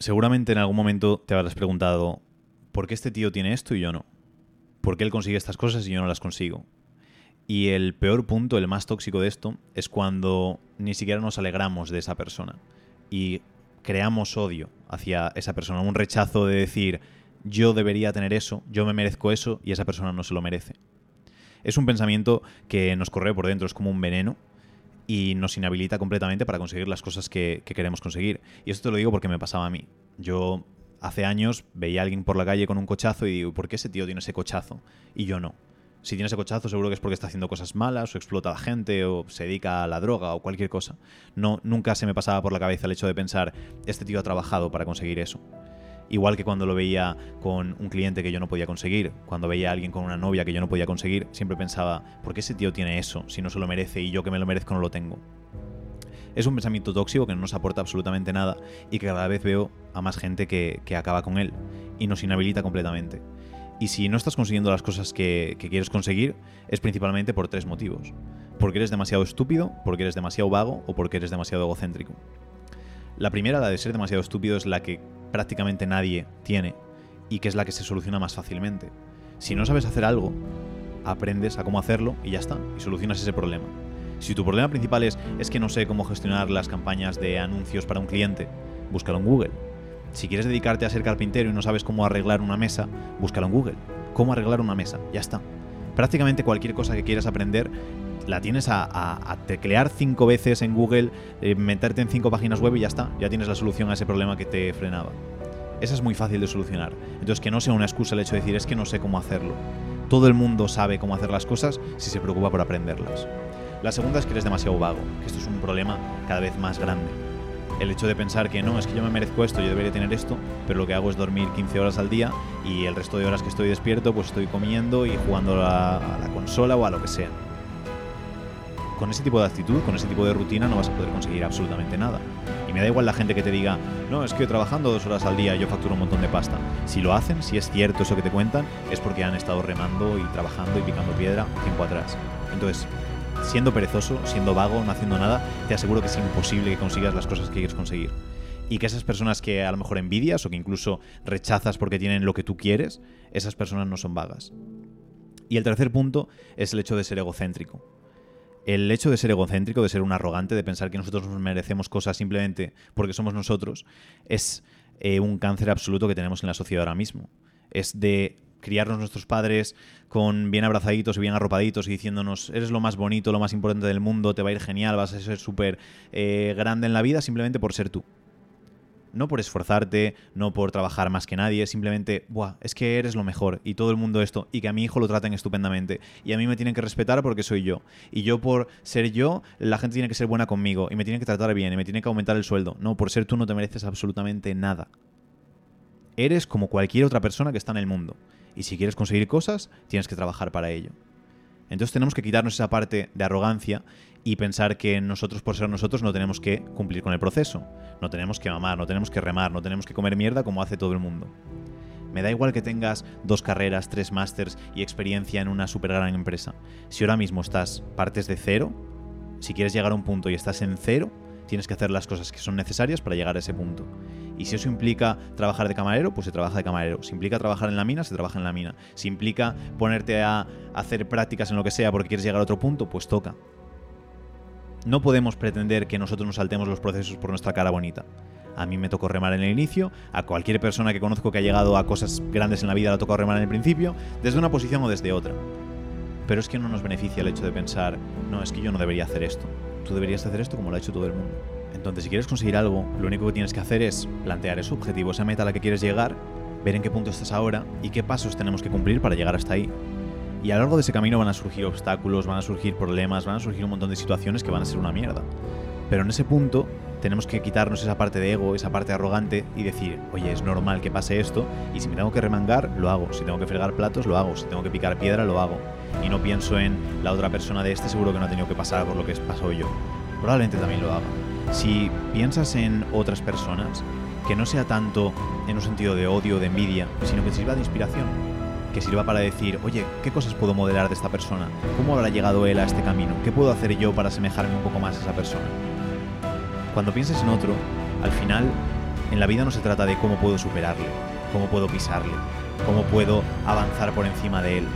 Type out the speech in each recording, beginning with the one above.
Seguramente en algún momento te habrás preguntado, ¿por qué este tío tiene esto y yo no? ¿Por qué él consigue estas cosas y yo no las consigo? Y el peor punto, el más tóxico de esto, es cuando ni siquiera nos alegramos de esa persona y creamos odio hacia esa persona, un rechazo de decir, yo debería tener eso, yo me merezco eso y esa persona no se lo merece. Es un pensamiento que nos corre por dentro, es como un veneno y nos inhabilita completamente para conseguir las cosas que, queremos conseguir. Y esto te lo digo porque me pasaba a mí. Yo hace años veía a alguien por la calle con un cochazo y digo, ¿por qué ese tío tiene ese cochazo? Y yo no. Si tiene ese cochazo, seguro que es porque está haciendo cosas malas, o explota a la gente, o se dedica a la droga, o cualquier cosa. No, nunca se me pasaba por la cabeza el hecho de pensar, este tío ha trabajado para conseguir eso. Igual que cuando lo veía con un cliente que yo no podía conseguir, cuando veía a alguien con una novia que yo no podía conseguir, siempre pensaba, ¿por qué ese tío tiene eso si no se lo merece y yo que me lo merezco no lo tengo? Es un pensamiento tóxico que no nos aporta absolutamente nada y que cada vez veo a más gente que, acaba con él y nos inhabilita completamente. Y si no estás consiguiendo las cosas que, que, quieres conseguir, es principalmente por tres motivos. Porque eres demasiado estúpido, porque eres demasiado vago o porque eres demasiado egocéntrico. La primera, la de ser demasiado estúpido, es la que prácticamente nadie tiene y que es la que se soluciona más fácilmente. Si no sabes hacer algo, aprendes a cómo hacerlo y ya está, y solucionas ese problema. Si tu problema principal es, es que no sé cómo gestionar las campañas de anuncios para un cliente, búscalo en Google. Si quieres dedicarte a ser carpintero y no sabes cómo arreglar una mesa, búscalo en Google. ¿Cómo arreglar una mesa? Ya está. Prácticamente cualquier cosa que quieras aprender la tienes a, teclear cinco veces en Google, eh, meterte en cinco páginas web y ya está, ya tienes la solución a ese problema que te frenaba. Esa es muy fácil de solucionar. Entonces que no sea una excusa el hecho de decir es que no sé cómo hacerlo. Todo el mundo sabe cómo hacer las cosas si se preocupa por aprenderlas. La segunda es que eres demasiado vago, que esto es un problema cada vez más grande. El hecho de pensar que no, es que yo me merezco esto, yo debería tener esto, pero lo que hago es dormir 15 horas al día y el resto de horas que estoy despierto pues estoy comiendo y jugando a la consola o a lo que sea con ese tipo de actitud, con ese tipo de rutina, no vas a poder conseguir absolutamente nada. Y me da igual la gente que te diga, no, es que trabajando dos horas al día yo facturo un montón de pasta. Si lo hacen, si es cierto eso que te cuentan, es porque han estado remando y trabajando y picando piedra tiempo atrás. Entonces, siendo perezoso, siendo vago, no haciendo nada, te aseguro que es imposible que consigas las cosas que quieres conseguir. Y que esas personas que a lo mejor envidias o que incluso rechazas porque tienen lo que tú quieres, esas personas no son vagas. Y el tercer punto es el hecho de ser egocéntrico el hecho de ser egocéntrico, de ser un arrogante, de pensar que nosotros nos merecemos cosas simplemente porque somos nosotros, es eh, un cáncer absoluto que tenemos en la sociedad ahora mismo. Es de criarnos nuestros padres con bien abrazaditos y bien arropaditos y diciéndonos, eres lo más bonito, lo más importante del mundo, te va a ir genial, vas a ser súper eh, grande en la vida simplemente por ser tú no por esforzarte, no por trabajar más que nadie, simplemente, Buah, es que eres lo mejor y todo el mundo esto, y que a mi hijo lo traten estupendamente, y a mí me tienen que respetar porque soy yo, y yo por ser yo, la gente tiene que ser buena conmigo, y me tiene que tratar bien, y me tiene que aumentar el sueldo. No, por ser tú no te mereces absolutamente nada. Eres como cualquier otra persona que está en el mundo, y si quieres conseguir cosas, tienes que trabajar para ello. Entonces tenemos que quitarnos esa parte de arrogancia y pensar que nosotros por ser nosotros no tenemos que cumplir con el proceso, no tenemos que mamar, no tenemos que remar, no tenemos que comer mierda como hace todo el mundo. Me da igual que tengas dos carreras, tres másters y experiencia en una super gran empresa. Si ahora mismo estás partes de cero, si quieres llegar a un punto y estás en cero, tienes que hacer las cosas que son necesarias para llegar a ese punto. Y si eso implica trabajar de camarero, pues se trabaja de camarero. Si implica trabajar en la mina, se trabaja en la mina. Si implica ponerte a hacer prácticas en lo que sea porque quieres llegar a otro punto, pues toca. No podemos pretender que nosotros nos saltemos los procesos por nuestra cara bonita. A mí me tocó remar en el inicio, a cualquier persona que conozco que ha llegado a cosas grandes en la vida le tocó remar en el principio, desde una posición o desde otra. Pero es que no nos beneficia el hecho de pensar, no, es que yo no debería hacer esto. Tú deberías hacer esto como lo ha hecho todo el mundo. Entonces, si quieres conseguir algo, lo único que tienes que hacer es plantear ese objetivo, esa meta a la que quieres llegar, ver en qué punto estás ahora y qué pasos tenemos que cumplir para llegar hasta ahí. Y a lo largo de ese camino van a surgir obstáculos, van a surgir problemas, van a surgir un montón de situaciones que van a ser una mierda. Pero en ese punto tenemos que quitarnos esa parte de ego, esa parte arrogante y decir, oye, es normal que pase esto y si me tengo que remangar, lo hago. Si tengo que fregar platos, lo hago. Si tengo que picar piedra, lo hago. Y no pienso en la otra persona de este, seguro que no ha tenido que pasar por lo que pasó yo. Probablemente también lo haga. Si piensas en otras personas, que no sea tanto en un sentido de odio, de envidia, sino que sirva de inspiración que sirva para decir, oye, ¿qué cosas puedo modelar de esta persona? ¿Cómo habrá llegado él a este camino? ¿Qué puedo hacer yo para asemejarme un poco más a esa persona? Cuando pienses en otro, al final En la vida no se trata de cómo puedo superarle, cómo puedo pisarle, cómo puedo avanzar por encima de él.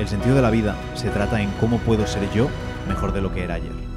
El sentido de la vida se trata en cómo puedo ser yo mejor de lo que era ayer.